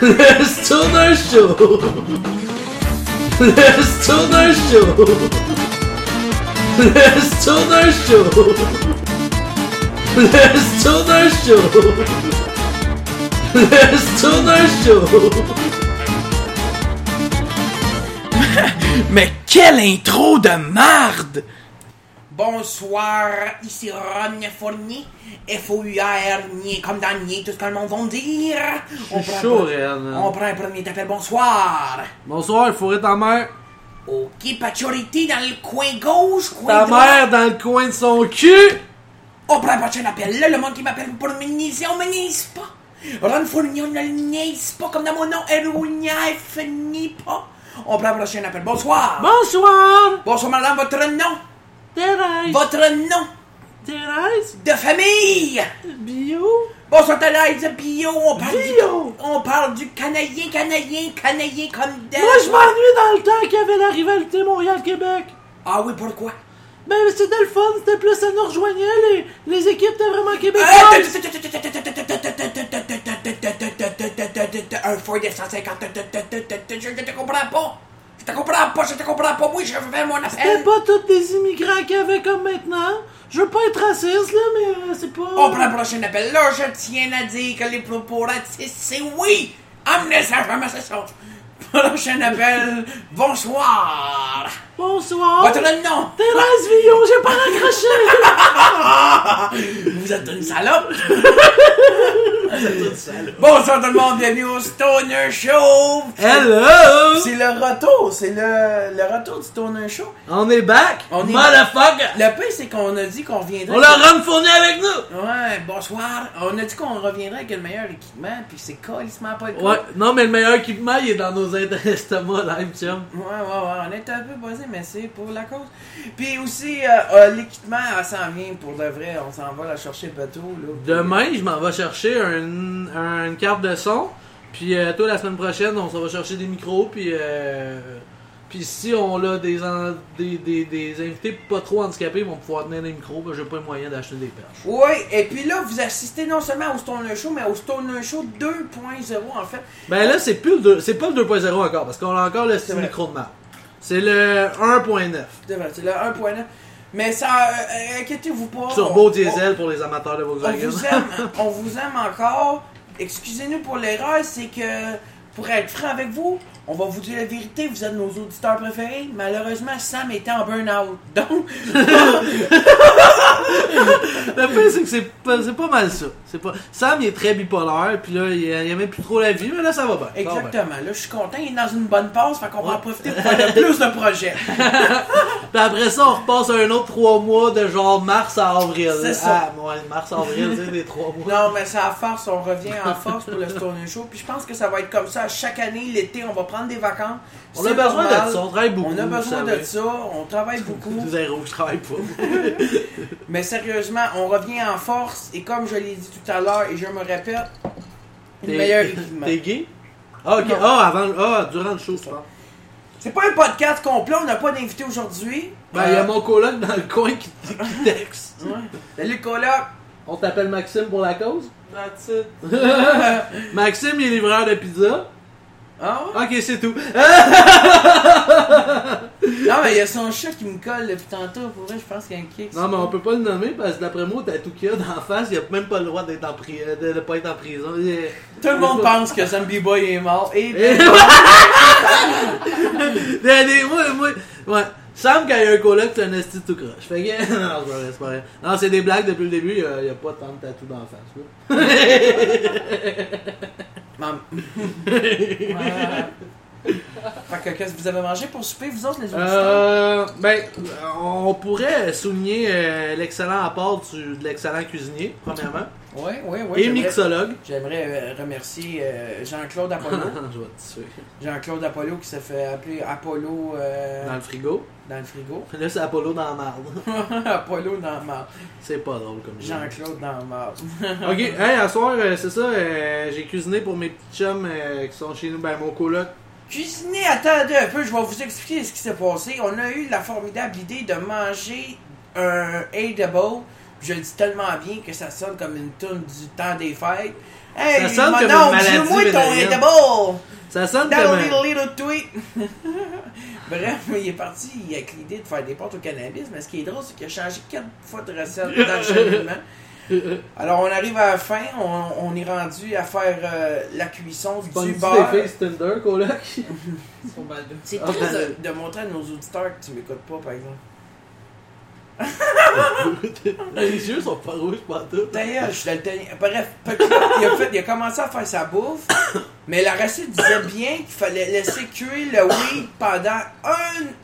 Le Stoner Show! Le Stoner Show! Le Stoner Show! Le Stoner Show! Le Stoner Show! Mais quelle intro de marde! Bonsoir, ici Ron Fournier, F-O-U-R, nier comme dans nier, tout ce que le monde va dire. On prend chaud, un- Ren. On prend un premier appel, bonsoir. Bonsoir, il faudrait ta mère. Ok, Pachorité dans le coin gauche, coin Ta droit. mère dans le coin de son cul! On prend un prochain appel. Là, le monde qui m'appelle pour me niaiser, on me niaise pas. Ron Fournier, on ne le niaise pas comme dans mon nom, Héroïnia, finit pas. On prend un prochain appel, bonsoir. Bonsoir! Bonsoir, madame, votre nom. Thérèse! Votre nom Thérèse? de famille. Bio? Bonsoir, Thérèse Bio. On parle, Bio. Du, on parle du Canadien, Canadien, Canadien comme d'elle. Moi, je m'ennuie dans le temps qu'il y avait la rivalité Montréal-Québec. Ah oui, pourquoi? Ben, c'était le fun, c'était plus ça nous rejoignait, les, les équipes étaient vraiment Euh, québécoises. Un Ford F-150. Je ne te comprends pas. Je te comprends pas, je te comprends pas. Oui, je fais mon C'était appel. pas tous des immigrants qu'il y avait comme maintenant. Je veux pas être raciste, là, mais euh, c'est pas... On prend le prochain appel. Là, je tiens à dire que les propos racistes, c'est oui. Amenez ça, c'est ça. Prochain appel. Bonsoir. Bonsoir. Votre nom? Thérèse Villon, j'ai pas raccroché. Vous êtes une salope! Bonsoir tout le monde, bienvenue au Stoner Show! Hello! C'est le retour, c'est le, le retour du Stoner Show. On est back. On est- Motherfucker. Le pire, c'est qu'on a dit qu'on reviendrait. On l'a fourni avec nous. Ouais, bonsoir. On a dit qu'on reviendrait avec le meilleur équipement, puis c'est colissement pas le cas. Ouais, non, mais le meilleur équipement, il est dans nos estomacs, live, chum. Ouais, ouais, ouais, on est un peu buzzé, mais c'est pour la cause. Puis aussi, euh, euh, l'équipement, elle s'en vient pour de vrai. On s'en va la chercher bateau, là. Demain, je m'en vais chercher un, un- une carte de son. Puis euh, toi, la semaine prochaine, on va chercher des micros. Puis euh, puis si on a des, en- des, des, des invités pas trop handicapés, ils vont pouvoir tenir des micros. Ben, j'ai pas les moyens d'acheter des perches. Oui, et puis là, vous assistez non seulement au Stoner Show, mais au Stoner Show 2.0 en fait. Ben là, c'est plus le c'est pas le 2.0 encore, parce qu'on a encore le micro de marque. C'est le 1.9. C'est vrai, c'est le 1.9. Mais ça, euh, inquiétez-vous pas. Turbo on- diesel pour les amateurs de On, on Volkswagen. vous aime, on vous aime encore. Excusez-nous pour l'erreur, c'est que, pour être franc avec vous, on va vous dire la vérité, vous êtes nos auditeurs préférés. Malheureusement, Sam était en burn-out. Donc, Le fait, c'est que c'est pas, pas mal ça. C'est pas... Sam, il est très bipolaire, puis là, il, aimait plus trop la vie, mais là, ça va bien. Ça exactement. Là, je suis content, il est dans une bonne passe, fait qu'on va en profiter pour faire de plus de projets. Puis après ça, on repasse à un autre 3 mois de genre mars à avril. C'est ça. Ah, ouais, mars à avril, c'est des 3 mois. Non, mais c'est à force, on revient en force pour le Stoner Show. Puis je pense que ça va être comme ça. Chaque année, l'été, on va prendre des vacances. On a besoin normal. de ça, on travaille beaucoup. On a besoin savez. de ça, on travaille beaucoup. Zéro, je travaille pas. Mais sérieusement, on revient en force. Et comme je l'ai dit tout à l'heure, et je me répète, une T'es- meilleure équipement. T'es gay? Ah, ok. Ah, avant, ah, durant le show, c'est pas. C'est pas un podcast complet, on n'a pas d'invité aujourd'hui. Ben, il y a Euh, mon coloc dans le coin qui, qui texte. ouais. Salut, coloc. On t'appelle Maxime pour la cause? That's it. Maxime, il est livreur de pizza. Ah ouais? Ok, c'est tout. Non, mais il y a son chat qui me colle depuis tantôt. Pour vrai, je pense qu'il y a un kick. Non, mais on peut pas le nommer parce que d'après moi, t'as tout qu'il y a d'en face, il a même pas le droit d'être en pri- de, de pas être en prison. Il Tout le monde pense que Zombie Boy est mort. Et Et- moi, moi, ouais. Sam, quand il y a un coloc, c'est un esti tout croche. Fait que, non, c'est pas vrai, c'est pas vrai. Non, c'est des blagues depuis le début, il y a, il y a pas tant de tatou dans la face, là. Mam-. Fait que qu'est-ce que vous avez mangé pour souper, vous autres, les auditeurs? Euh, ben, on pourrait souligner euh, l'excellent apport du- de l'excellent cuisinier, premièrement, Oui, oui, oui. et j'aimerais- mixologue. J'aimerais euh, remercier euh, Jean-Claude Apollo. Je vais te tuer. Jean-Claude Apollo qui s'est fait appeler Apollo Dans le frigo. dans le frigo. Là, c'est Apollo dans la marde. Apollo dans le marde. C'est pas drôle comme ça. Jean-Claude dans le marde. Ok, hey, à soir, c'est ça, j'ai cuisiné pour mes petits chums qui sont chez nous, ben mon coloc. Cuisiner, attendez un peu, je vais vous expliquer ce qui s'est passé. On a eu la formidable idée de manger un edible. Je le dis tellement bien que ça sonne comme une tourne du temps des fêtes. Hey, Ça sonne comme non, une maladie dis-moi ton edible! Ça sonne That comme little un... little tweet! Bref, il est parti avec l'idée de faire des pâtes au cannabis, mais ce qui est drôle, c'est qu'il a changé quatre fois de recette dans le cheminement. Alors, on arrive à la fin, on, on est rendu à faire euh, la cuisson du Pognes-tu beurre. des filles Tinder, coloc? C'est Ah, triste ben- de, de montrer à nos auditeurs que tu m'écoutes pas, par exemple. Les yeux sont pas rouges, pas tout. D'ailleurs, je suis. Bref, fait a, fait, il a commencé à faire sa bouffe, mais la recette disait bien qu'il fallait laisser cuire le weed pendant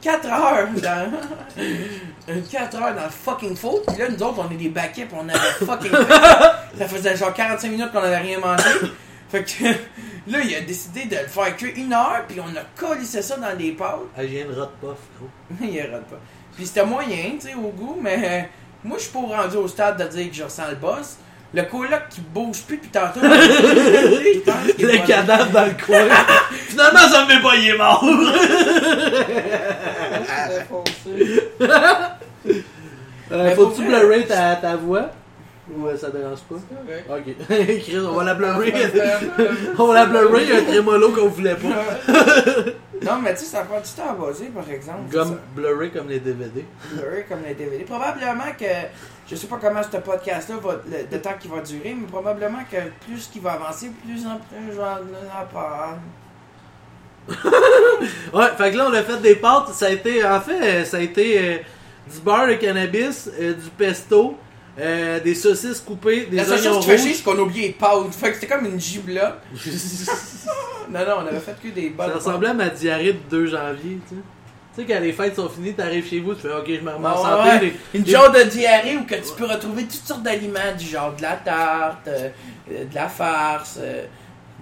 4 heures dans. 4 heures dans le fucking four. Puis là, nous autres, on est des baquets, puis on avait fucking. Ça faisait genre 45 minutes qu'on avait rien mangé. Fait que là, il a décidé de le faire cuire une heure, puis on a collissé ça dans des pâtes. Ah, j'ai une rot puff, gros. il rate pas. Puis c'était moyen, tu sais, au goût, mais euh, moi, je suis pas rendu au stade de dire que je ressens le boss. Le coloc qui bouge plus depuis tantôt. Le cadavre dans le coin. Finalement, ça me fait pas, il est mort. Euh, Faut-tu blurrer ta, ta voix? Ou euh, ça dérange pas? Ok. Chris, on va la blurrer. On va la blurrer, il y a un trémolo qu'on voulait pas. Non, mais tu sais, ça prend du temps à bosser, par exemple. Comme blurrer comme les DVD. Blurry comme les DVD. Probablement que, je sais pas comment ce podcast-là va, le, le temps qu'il va durer, mais probablement que plus qu'il va avancer, plus en plus vais en apprendre. Ouais, fait que là, on a fait des pâtes. Ça a été, en fait, ça a été euh, du beurre de cannabis, euh, du pesto, euh, des saucisses coupées, des La oignons rouges. c'est qu'on a oublié les pâtes. Fait que c'était comme une gibla. Non, non, on avait fait que des bonnes ça ressemblait à ma diarrhée de 2 janvier, tu sais. Tu sais, quand les fêtes sont finies, t'arrives chez vous, tu fais OK, je me remets en Ah santé. ouais. les- Une les- genre de diarrhée où que tu peux retrouver toutes sortes d'aliments, du genre de la tarte, euh, euh, de la farce, euh,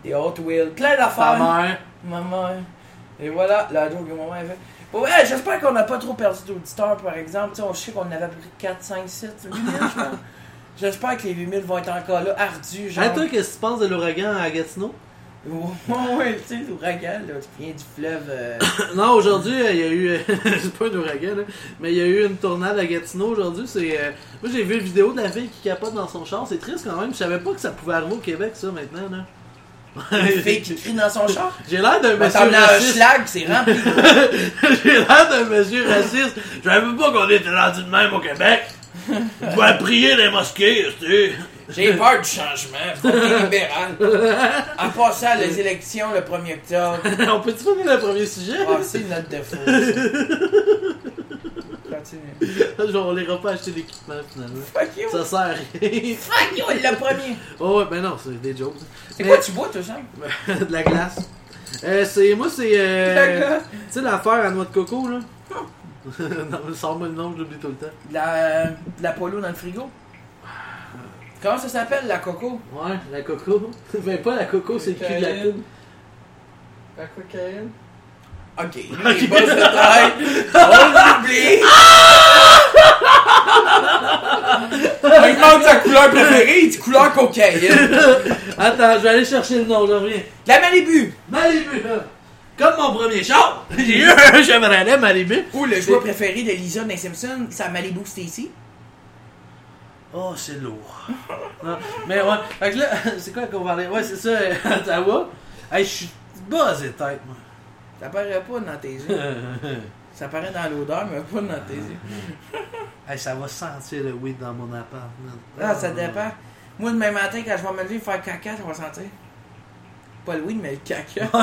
des Hot Wheels, plein d'affaires. mère. Maman. Et voilà, la joke que maman a fait. Bon, ouais, j'espère qu'on n'a pas trop perdu d'auditeurs, par exemple. Tu sais, on sait qu'on avait pris 4, 5, 7, 8000, je pense. J'espère que les 8000 vont être encore là, ardus, genre. Hey, toi, qu'est-ce que tu penses de l'ouragan à Gatineau? Ouais, tu sais, l'ouragan, là, qui vient du fleuve. euh, Non, aujourd'hui, euh, il y a eu. euh, c'est pas un ouragan, là, mais il y a eu une tornade à Gatineau aujourd'hui. C'est. euh, Moi, j'ai vu une vidéo de la fille qui capote dans son char. C'est triste quand même. Je savais pas que ça pouvait arriver au Québec, ça, maintenant, là. Une fille qui crie dans son char? J'ai l'air d'un monsieur t'emmener un raciste. schlag, c'est rempli. J'ai l'air d'un monsieur raciste. Je savais pas qu'on était rendu de même au Québec. Tu dois prier les mosquées, tu sais. J'ai peur du changement. Fucking libéral. En passant les élections le 1er octobre. On peut-tu finir le premier sujet? Ah, c'est une note de faux. Continue. Genre, on l'ira pas acheter d'équipement, finalement. Fuck you. Ça sert à rien. Fuck you, le premier. Oh, ouais, ben non, c'est des jokes. C'est quoi tu bois, toi, Sam? de la glace. Euh, c'est, moi, c'est. euh, La glace. Tu sais, l'affaire à noix de coco, là. non, sors-moi le nom, je l'oublie tout le temps. La, de la polo dans le frigo. Comment ça s'appelle, la coco? Ouais, la coco. ben, pas la coco, c'est le cul de la coupe. La cocaïne. Ok, lui, il bosse de taille. On l'oublie. Il demande sa couleur préférée, il dit couleur cocaïne. Attends, je vais aller chercher le nom, je reviens. La Malibu. Malibu! Comme mon premier char, j'ai eu un Chevrolet Malibu. Ou le joueur préféré de Lisa dans les Simpsons, sa Malibu Stacy. Oh, c'est lourd. Non, mais ouais, fait que là, c'est quoi qu'on parlait? Ouais, c'est ça, Ottawa. Hey, je suis buzzé tête, moi. Ça paraît pas dans tes yeux. Ça paraît dans l'odeur, mais pas dans tes yeux. hey, ça va sentir le weed dans mon appart. Ah, ça dépend. Moi, demain matin, quand je vais me lever faire caca, ça va sentir. Pas le weed, mais le caca.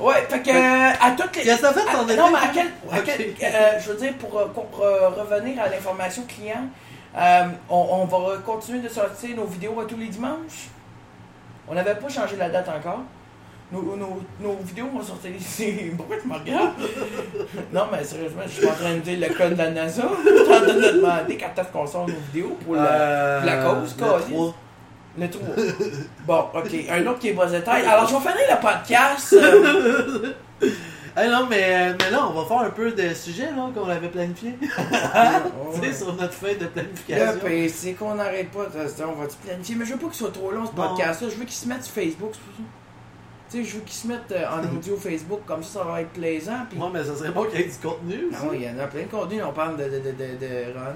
Ouais, fait que euh, à toutes les. Qu'est-ce que t'as fait ton Non, mais à quel. à quel- euh, je veux dire, pour, euh, pour, euh, revenir à l'information client, on, on va continuer de sortir nos vidéos à tous les dimanches. On n'avait pas changé la date encore. Nos, nos, nos vidéos vont sortir ici. Pourquoi tu me regardes? non, mais sérieusement, je suis en train de dire le code de la NASA. Je suis en train de demander quand est-ce qu'on sort nos vidéos pour la, euh, la cause, le câlisse. trois. le 3. Bon, ok. Un autre qui est bas de taille. Alors, je vais finir le podcast. euh, Hey, non, mais, euh, mais là, on va faire un peu de sujets là, qu'on avait planifié. tu sais, sur notre feuille de Là, planification. ben, c'est qu'on n'arrête pas, on va te planifier? Mais je veux pas qu'il soit trop long ce podcast-là. Je veux qu'il se mette sur Facebook, c'est pour ça. Tu sais, je veux qu'il se mette euh, en audio Facebook, comme ça, ça va être plaisant. Puis... Ouais, mais ça serait bon qu'il y ait du contenu. Ah oui, il y en a plein de contenus, on parle de, de, de, de, de Ron.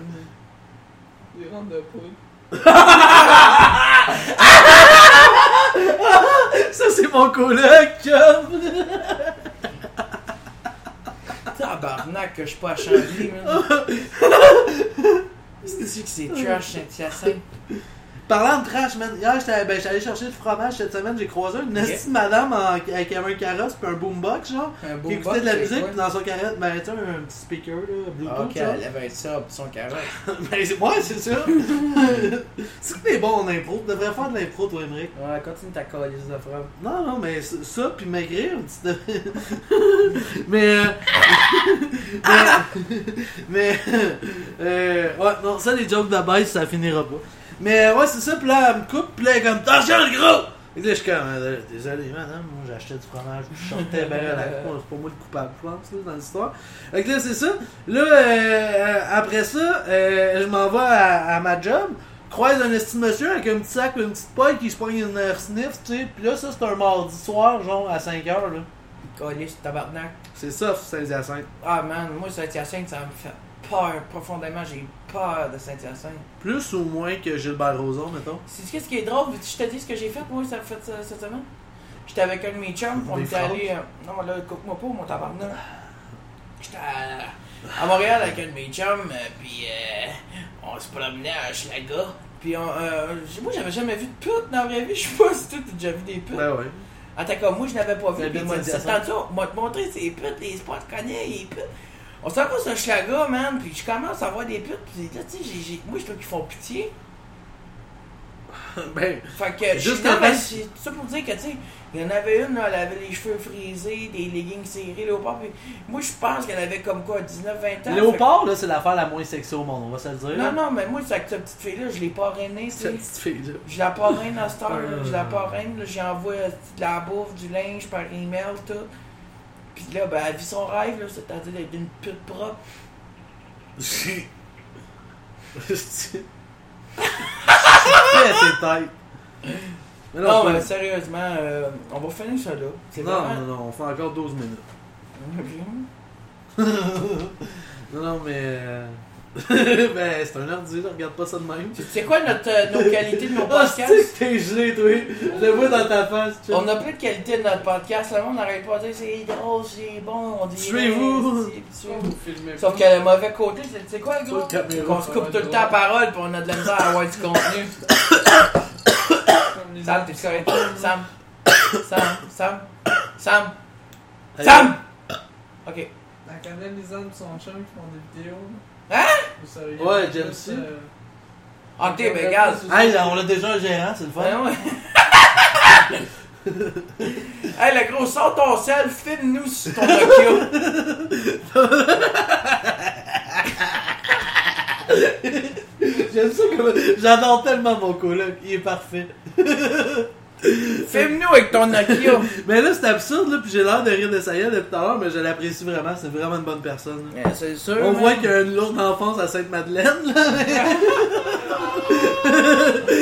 Des rentes de poudre. Ça, c'est mon coloc. Tabarnak que je suis pas à Chambly, man. C'est que c'est trash, Saint-Hyacinthe? Parlant de trash, man, hier, j'étais ben, allé chercher du fromage cette semaine, j'ai croisé une Ok. petite madame en- avec un carrosse puis un boombox, genre, Un qui beau écoutait de la musique, puis dans son carrosse, ben, tu un petit speaker, là? Bluetooth, Ah, Ok, genre. elle avait ça pour son carré. Ben, c'est ouais, c'est ça. c'est que t'es bon en impro, tu devrais faire de l'impro, toi, Émeric. Ouais, continue ta calice de frappe. Non, non, mais ça, puis maigrir, tu devrais- mais, euh, mais, mais, euh, ouais, non, ça, les jokes de base, ça finira pas. Mais, euh, ouais, c'est ça, puis là, elle me coupe, puis là, elle est comme, attention, le gros! Et là, je suis comme, euh, désolé, madame, moi, j'achetais du fromage, je chantais bien à la con, c'est pas moi le coupable, je pense, là, dans l'histoire. Fait que là, c'est ça. Là, euh, après ça, euh, je m'en vais à, à ma job, croise un esti de monsieur avec un petit sac, une petite paille qui se pogne une euh, sniff, tu sais. Puis là, ça, c'est un mardi soir, genre à 5h, là. Calice, tabarnak. C'est ça, Saint-Hyacinthe. Ah, man, moi, Saint-Hyacinthe, ça me fait peur profondément. J'ai peur de Saint-Hyacinthe. Plus ou moins que Gilbert Rozon, mettons. C'est ce qui est drôle, je te dis ce que j'ai fait, moi, ça fait ça- cette semaine? J'étais avec un de mes chums, on était allé. euh, non, là, coupe-moi pas, mon tabarnak. J'étais à, à Montréal avec un de mes chums, euh, puis euh, on se promenait à Schlaga. Puis on, euh, moi, j'avais jamais vu de pute dans la vraie vie. Je sais pas si toi, t'as déjà vu des putes. Ben ouais. Attends, comme moi, je n'avais pas vu. C'est Puis Saint-Hyacinthe. attention, moi te montrer ces putes, les spots connais, les putes. On s'en va sur Schlaga, man, puis je commence à voir des putes, puis là, tu sais, moi, je trouve qu'ils font pitié. Ben, Fait que, Juste non, mais c'est ça pour dire que, tu sais, il y en avait une, là, elle avait les cheveux frisés, des leggings serrés, léopard, puis moi, je pense qu'elle avait comme quoi, 19-20 ans. Léopard, là, c'est l'affaire la moins sexy au monde, on va se le dire. Non, non, mais moi, cette cette petite fille-là, je l'ai parrainée, tu. Cette petite fille-là. Je la parraine à heure, là, je la parraine, là, j'envoie de la bouffe, du linge par email, tout. Puis là, ben, elle vit son rêve, là, c'est-à-dire d'être une pute propre. Têtes. Mais Non, mais sérieusement, euh, on va finir ça là. C'est non, vraiment... non, non, on fait encore 12 minutes. Non, non, mais. euh, ben, c'est un ordi, là, regarde pas ça de même. Tu sais quoi notre, euh, nos qualités de nos Ah, c'est podcasts? que t'es gelé, toi. Je le vois dans ta face, tu On a plus de qualité de notre podcast, le monde n'arrête pas de dire c'est drôle, c'est bon, on dit. Suivez-vous. Sauf que le mauvais côté, c'est tu sais quoi, gros? Qu'on se coupe tout le temps la parole puis on a de la misère à avoir du contenu. Sam, t'es correct? Sam. Sam. Sam. Sam. Sam! Ok. La connaît Lisanne et son chum qui font des vidéos. Hein? Ouais, j'aime ça. euh, Ok, ben regarde. Hey, là, on a déjà un gérant, c'est le fun. Ouais. hey, le gros, sors ton sel, filme-nous sur ton Nokia. J'aime ça comme. J'adore tellement mon coloc, il est parfait. Filme-nous avec ton Nokia. Mais là, c'est absurde, là, puis j'ai l'air de rire de est depuis tout à l'heure, mais je l'apprécie vraiment, c'est vraiment une bonne personne. là. C'est sûr. On man. voit qu'il y a une lourde enfance à Sainte-Madeleine, là.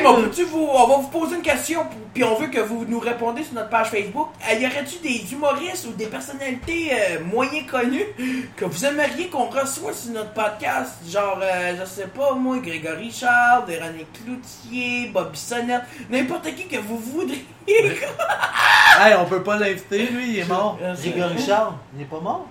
Hey, bon, peux-tu vous, on va vous poser une question, puis on veut que vous nous répondez sur notre page Facebook. Euh, Y aurait-tu des humoristes ou des personnalités euh, moyen connues que vous aimeriez qu'on reçoive sur notre podcast? Genre, euh, je sais pas, moi, Grégory Charles, Véronique Cloutier, Bobby Sonnette, n'importe qui que vous voudriez. hey, on peut pas l'inviter, lui, il est mort. Euh, Grégory? Charles, il est pas mort?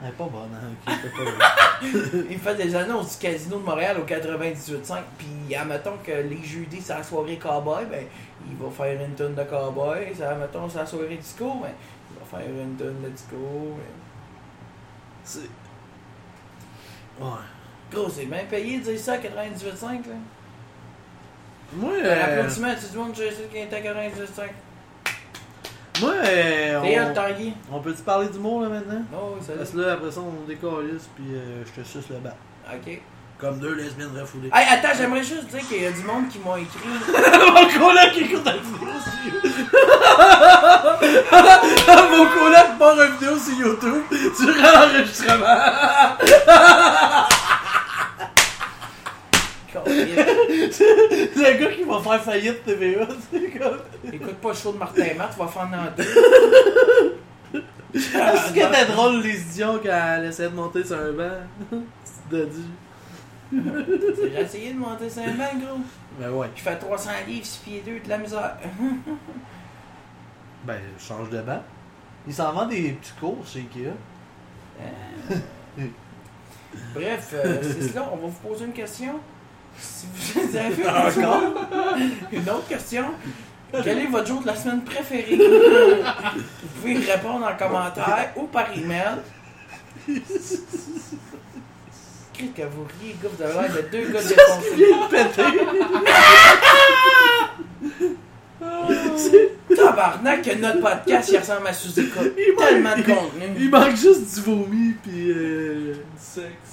Elle est pas bonne, hein, pas. Il fait des annonces du Casino de Montréal au 98.5, puis admettons que les jeudis, c'est la soirée cowboy, ben, il va faire une tonne de cowboy. Ça, admettons, c'est la soirée disco, ben, il va faire une tonne de disco. ben. C'est. Ouais. Gros, c'est bien payé de dire ça à 98.5, là. Moi, Un euh, applaudissement, tu te monde, je sais qui est à 98.5. moi, euh, on, on peut-tu parler d'humour, là, maintenant? Oh, oui, ça Parce que là, après ça, on décalisse, puis euh, je te suce le bas. Ok. Comme deux lesbiennes refoulées. Hey, attends, j'aimerais juste dire qu'il y a du monde qui m'ont écrit. Mon coloc qui écoute la vidéo sur Mon coloc part une vidéo sur YouTube durant l'enregistrement. Le gars qui va faire faillite TVA, c'est comme. Écoute pas le show de Martin Matt, tu vas faire en deux. Ce qui était drôle, les idiots, quand elle essayait de monter sur un banc? C'est Dodi. J'ai essayé de monter sur un banc, gros. Ben ouais. Je fais 300 livres, 6 pieds 2, de la misère. Ben, change de banc. Il s'en vend des petits cours chez Ikea. Bref, euh, c'est cela. On va vous poser une question? Si vous avez Encore? une autre question. Quel est votre jour de la semaine préféré? Vous pouvez répondre en commentaire ou par email. Qu'est-ce que vous riez, gars? Vous avez l'air de deux gars défoncés. Tabarnak que notre podcast, il ressemble à manque- Tellement de contenu. Il manque juste du vomi, pis euh... Du sexe.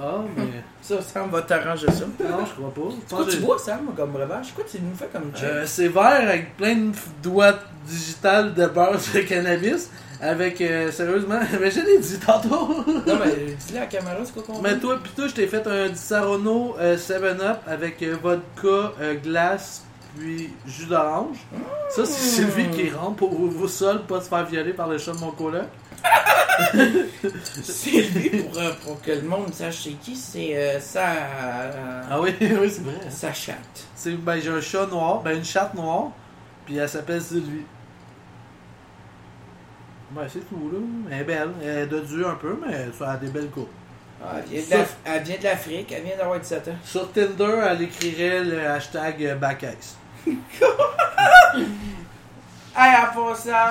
Ah, mais... Ça, Sam va t'arranger ça. Non, je crois pas. C'est quoi tu bois, Sam, comme breuvage? Quoi tu nous fais comme check? Euh, c'est vert avec plein de doigts digitales de beurre de cannabis. Avec, euh, sérieusement, mais je l'ai dit tantôt. Non, mais dis-le à la caméra, c'est quoi qu'on Mais toi, pis toi, je t'ai fait un Disaronno 7-Up avec euh, vodka, euh, glace, puis jus d'orange. Ça, c'est Sylvie qui rentre pour vous seul, pas se faire violer par le chat de mon coloc. C'est lui pour, euh, pour que le monde sache c'est qui, c'est euh, sa. euh, Ah oui, oui, c'est vrai. sa chatte. C'est, ben, j'ai un chat noir, ben, une chatte noire, puis elle s'appelle Sylvie. Ben, c'est tout, là. Elle est belle. Elle est de Dieu un peu, mais ça a des belles coupes. Ah, elle, vient de l'Af- elle vient de l'Afrique, elle vient d'avoir 17 ans. Sur Tinder, elle écrirait le hashtag Backace. Hey,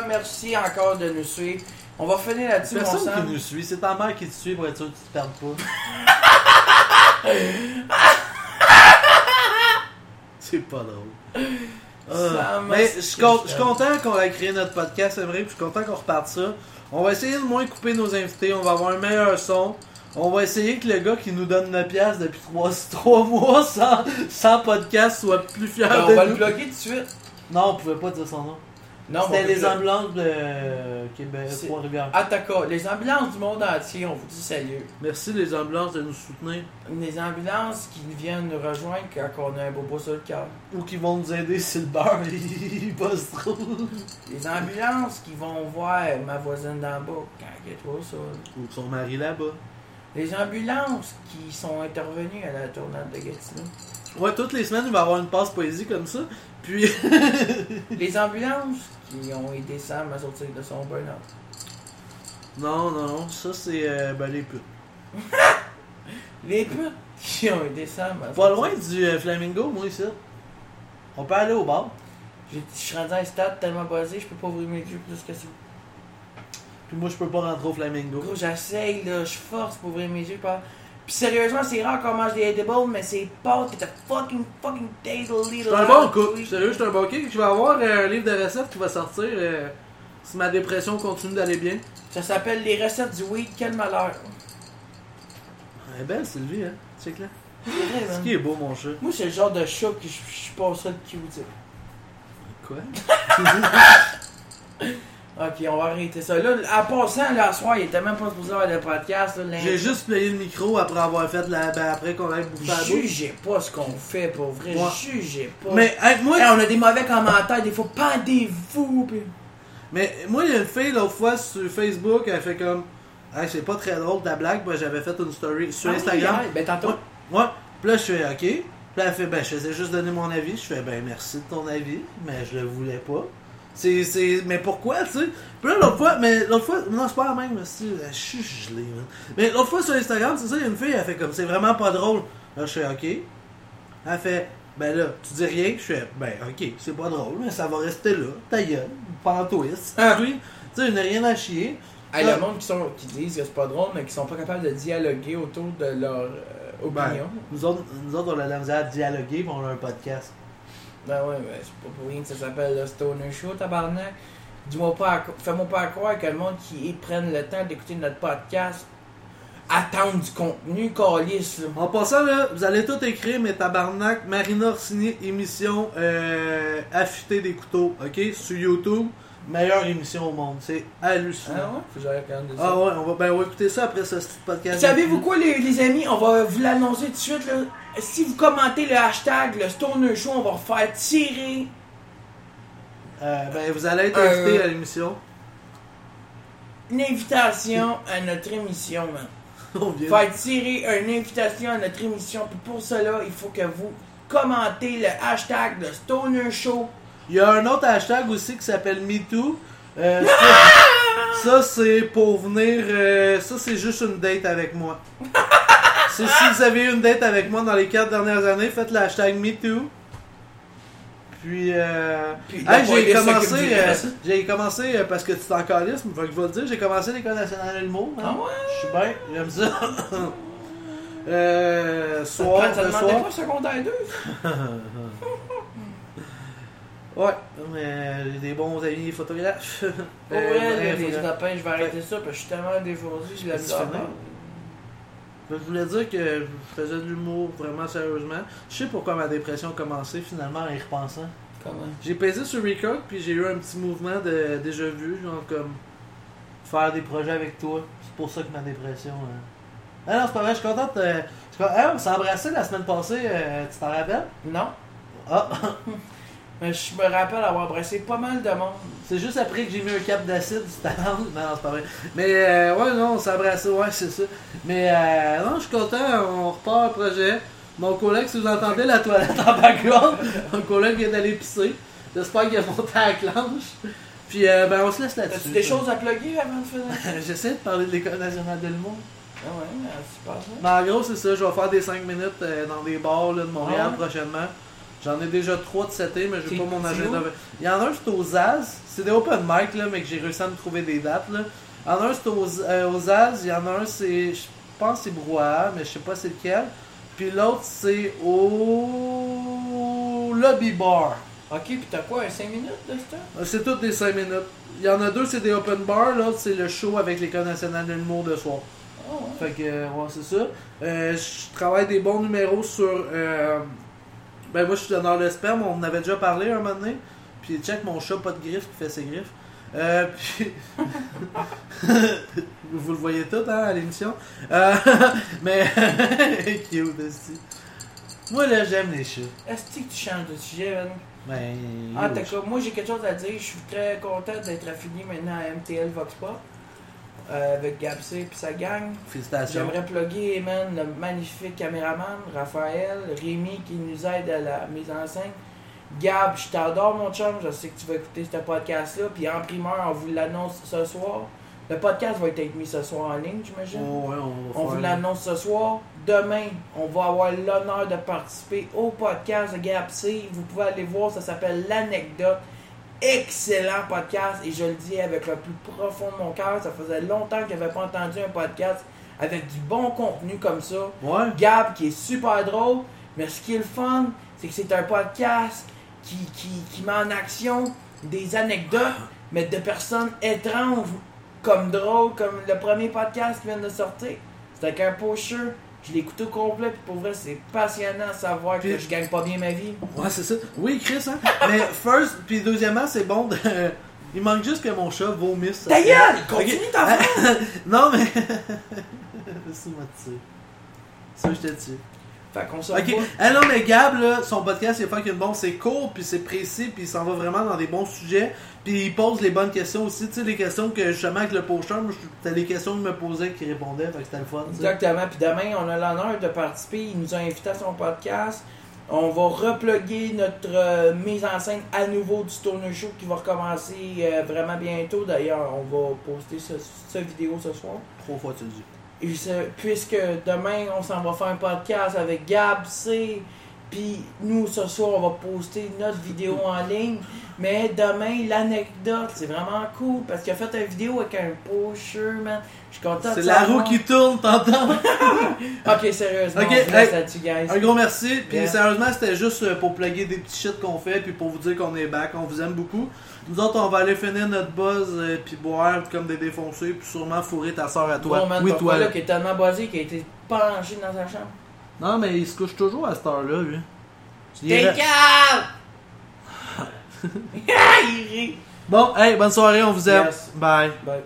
merci encore de nous suivre. On va finir là-dessus, mon Personne qui nous suit, c'est ta mère qui te suit pour être sûr que tu te perdes pas. c'est pas drôle. Ah, mais je suis con- content qu'on ait créé notre podcast, c'est vrai, puis je suis content qu'on reparte ça. On va essayer de moins couper nos invités, on va avoir un meilleur son. On va essayer que le gars qui nous donne 9 piastres depuis 3, mois sans, sans podcast soit plus fier Ben, de on va le bloquer tout de suite. Non, on pouvait pas dire son nom. C'était le les ambulances de Québec, Trois-Rivières. Ataka, les ambulances du monde entier, on vous dit salut. Merci les ambulances de nous soutenir. Les ambulances qui viennent nous rejoindre quand on a un bobo sur le cœur. Ou qui vont nous aider si le beurre il bosse trop. Les ambulances qui vont voir ma voisine d'en bas quand elle est trop ça. Ou son mari là-bas. Les ambulances qui sont intervenues à la tournade de Gatineau. Ouais, toutes les semaines, il va y avoir une passe poésie comme ça. Puis, Les ambulances qui ont aidé Sam à sortir de son burn-out. non, non, ça c'est euh, ben, les putes. Les putes qui ont aidé Sam à Pas sortir- loin du euh, Flamingo, moi, ici. On peut aller au bar. Je suis rendu à un stade tellement basé, je peux pas ouvrir mes yeux plus que ça. Puis moi, je peux pas rentrer au Flamingo. Gros, j'essaye, là, je force pour ouvrir mes yeux. Pas... Puis sérieusement, c'est rare qu'on mange des edibles, mais c'est pâtes, c'est a fucking fucking taste little. C'est un bon coup. Sérieux, je suis un bon kick. Je vais avoir euh, un livre de recettes qui va sortir euh, si ma dépression continue d'aller bien. Ça s'appelle les recettes du weed, quel malheur. Elle est belle, Sylvie, hein. Check là. C'est vrai, Ce qui est beau, mon chat. Moi, c'est le genre de chat que je je suis pas ça de cute. Quoi? Ok, on va arrêter ça. Là, en passant, là, ce soir, il était même pas supposé avoir de podcast. là, J'ai juste payé le micro après avoir fait la. Ben, après qu'on ait bouffé la bouffe. Jugez pas ce qu'on fait, pour vrai. Ouais. Jugez pas. Mais, moi, Hey, on a des mauvais commentaires, des fois, pendez-vous. Puis... Mais moi, il y a une fille l'autre fois sur Facebook, elle fait comme. Hey, c'est pas très drôle ta blague, moi j'avais fait une story sur Ah Instagram. ouais, ben tantôt. Ouais. Puis là, je fais OK. Puis là, elle fait Ben, je faisais juste donner mon avis. Je fais Ben, merci de ton avis, mais je le voulais pas. C'est. c'est... Mais pourquoi, tu sais? Puis là, l'autre fois, mais l'autre fois, non, c'est pas la même, aussi. Je suis gelé, man. Mais l'autre fois sur Instagram, c'est ça, il y a une fille, elle fait comme C'est vraiment pas drôle. Là, je fais OK. Elle fait Ben là, tu dis rien. Je fais Ben, OK, c'est pas drôle, mais ça va rester là. Ta gueule, pantouiste. Ah. Oui. Tu sais, n'y a rien à chier. Hey, le monde qui, sont, qui disent que c'est pas drôle, mais qui sont pas capables de dialoguer autour de leur euh, Ben, opinion. nous, autres, nous autres, on a de la misère à dialoguer, mais on a un podcast. Ben ouais, ben c'est pas pour rien que ça s'appelle le Stoner Show, tabarnak. Dis-moi pas, fais-moi pas croire que le monde qui prenne le temps d'écouter notre podcast attend du contenu, calice, là. En passant, là, vous allez tout écrire, mais tabarnak, Marina Orsini, émission euh, affûtée des couteaux, ok? Sur YouTube, meilleure émission au monde. C'est Ah hallucinant. ouais? Faut que j'aille regarder ça. Ah ouais, on va, ben, on va écouter ça après ce petit podcast. Savez-vous quoi, les, les amis? On va vous l'annoncer tout de suite. Là. Si vous commentez le hashtag, le Stoner Show, on va refaire tirer. Euh, ben, vous allez être Euh. invité à l'émission. une invitation à notre émission, man. On vient. Faire tirer une invitation à notre émission. Puis pour cela, il faut que vous commentez le hashtag de Stoner Show. Il y a un autre hashtag aussi qui s'appelle MeToo. Euh, ça, ça, c'est pour venir. euh, ça, c'est juste une date avec moi. C'est si vous avez eu une date avec moi dans les 4 dernières années, faites le hashtag MeToo. Puis, euh, Puis hey, j'ai commencé, euh, j'ai commencé euh, parce que tu t'en calisses, fait que je vais le dire, j'ai commencé l'école nationale de l'humour. hein. Ah ouais? Je suis bien, j'aime ça. euh, soir, Ça te demandait soir. pas secondaire 2? Ouais, mais j'ai des bons amis photographes. Pour Euh, bref, les euh, je vais arrêter ça parce que je suis tellement défoncé, j'ai de la Qu'est-ce que misère. tu fais, Je voulais dire que je faisais de l'humour vraiment sérieusement. Je sais pourquoi ma dépression a commencé finalement en y repensant. Comment? J'ai pesé sur record puis j'ai eu un petit mouvement de déjà vu, genre comme faire des projets avec toi. C'est pour ça que ma dépression. hein. Ah non, c'est pas vrai, je suis contente. euh, je suis Ah, on s'est embrassé la semaine passée, euh, tu t'en rappelles? Non. Ah, Mais je me rappelle avoir embrassé pas mal de monde. c'est juste après que j'ai mis un cap d'acide du talent. Non, c'est pas vrai. Mais euh, ouais, non, on s'est embrassé, ouais, c'est ça. Mais euh, non, je suis content, on repart un projet. Mon collègue, si vous entendez la toilette en background, mon collègue vient d'aller pisser. J'espère qu'il a monté à la clenche. Puis euh, ben on se laisse là-dessus. As-tu des choses à plugger avant de finir? J'essaie de parler de l'École nationale de l'humour. Ah ouais, mais pas ça. Mais en gros, c'est ça. Je vais faire des 5 minutes euh, dans des bars là, de Montréal Ah ouais? prochainement. J'en ai déjà 3 de setés, mais j'ai pas mon agenda. Il y en a un, c'est au Zaz. C'est des open mic, là, mais que j'ai réussi à me trouver des dates. Là. Il y en a un, c'est au, euh. Il y en a un, c'est. Je pense que c'est Brouhaha, mais je sais pas c'est lequel. Puis l'autre, c'est au Lobby Bar. Ok, pis t'as quoi, un 5 minutes de ça? Euh, C'est toutes des 5 minutes. Il y en a deux, c'est des open bars. L'autre, c'est le show avec l'École nationale de l'humour de soir. Ah ouais. Fait que, euh, ouais, c'est ça. Euh, je travaille des bons numéros sur. euh, ben, moi, je suis donneur de sperme, on en avait déjà parlé un moment donné. Puis, check mon chat, pas de griffes, qui fait ses griffes. Euh, puis. Vous le voyez tout, hein, à l'émission. Euh, mais. cute, aussi. Moi, là, j'aime les chats. Est-ce que tu changes de sujet? Ben? Ah, yo, t'as quoi? Moi, j'ai quelque chose à dire. Je suis très content d'être affilié maintenant à MTL Vox Pop. Euh, avec Gabsé et sa gang. Félicitations. J'aimerais plugger, man, le magnifique caméraman, Raphaël, Rémi qui nous aide à la mise en scène. Gab, je t'adore mon chum, je sais que tu vas écouter ce podcast-là. Puis en primeur, on vous l'annonce ce soir. Le podcast va être mis ce soir en ligne, j'imagine. Oh, ouais, on On vous l'annonce ce soir. Demain, on va avoir l'honneur de participer au podcast de Gap C. Vous pouvez aller voir, ça s'appelle L'Anecdote. Excellent podcast et je le dis avec le plus profond de mon cœur. Ça faisait longtemps que j'avais pas entendu un podcast avec du bon contenu comme ça. Ouais. Gab qui est super drôle, mais ce qui est le fun, c'est que c'est un podcast qui, qui, qui met en action des anecdotes, mais de personnes étranges, comme drôles, comme le premier podcast qui vient de sortir. C'est avec un pocher. Je l'ai écouté au complet, puis pour vrai, c'est passionnant de savoir que Puis- je gagne pas bien ma vie. Ouais, c'est ça. Oui, Chris, hein. Mais first, puis deuxièmement, c'est bon de. Il manque juste que mon chat vomisse. gueule! Continue Ok. ta! Non, mais. M'a tué. Ça, je te tue. Fait qu'on se Ok. Ah non, mais Gab, là, son podcast, il est fucking bon. C'est court, puis c'est précis, puis il s'en va vraiment dans des bons sujets. Puis il pose les bonnes questions aussi. Tu sais, les questions que justement avec le poster, c'était les questions qu'il me posait qui répondait. Fait que c'était le fun. Exactement. Puis demain, on a l'honneur de participer. Il nous a invités à son podcast. On va repluguer notre euh, mise en scène à nouveau du Stoner Show qui va recommencer euh, vraiment bientôt. D'ailleurs, on va poster ce, ce vidéo ce soir. Trois fois, tu le dis. Puisque demain, on s'en va faire un podcast avec Gab, C. Puis nous, ce soir, on va poster notre vidéo en ligne. Mais demain, l'anecdote, c'est vraiment cool parce qu'il a fait une vidéo avec un pocher, man. Je suis content C'est la roue qui tourne, t'entends? Ok, sérieusement. Ok, on hey. là-dessus, guys. Un gros merci. Puis Yeah. sérieusement, c'était juste euh, pour plugger des petits shit qu'on fait, puis pour vous dire qu'on est back. On vous aime beaucoup. Nous autres, on va aller finir notre buzz, euh, puis boire comme des défoncés, puis sûrement fourrer ta soeur à toi. Bon, man, oui, toi. là. qui est tellement basé qu'il a été penché dans sa chambre. Non, mais il se couche toujours à cette heure-là, lui. T'es calme! Il rit. Bon, hey, bonne soirée, on vous aime. Yes. Bye. Ben,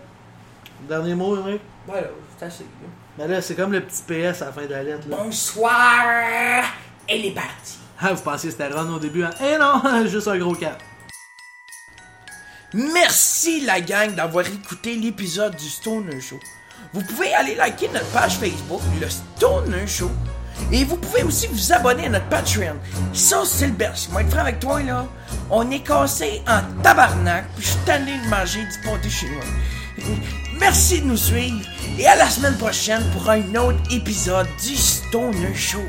Dernier mot, Henrik? voilà, c'est assez. là. Ben là, c'est comme le petit PS à la fin de la lettre, là. Bonsoir! Elle est partie. Ah, vous pensiez que c'était Ron au début, hein? Eh non, juste un gros cap. Merci la gang d'avoir écouté l'épisode du Stoner Show. Vous pouvez aller liker notre page Facebook, le Stoner Show. Et vous pouvez aussi vous abonner à notre Patreon. Ça, c'est le best. Moi, être franc avec toi, là, on est cassé en tabarnak, puis je suis tanné de manger du pâté chinois. Merci de nous suivre, et à la semaine prochaine pour un autre épisode du Stoner Show.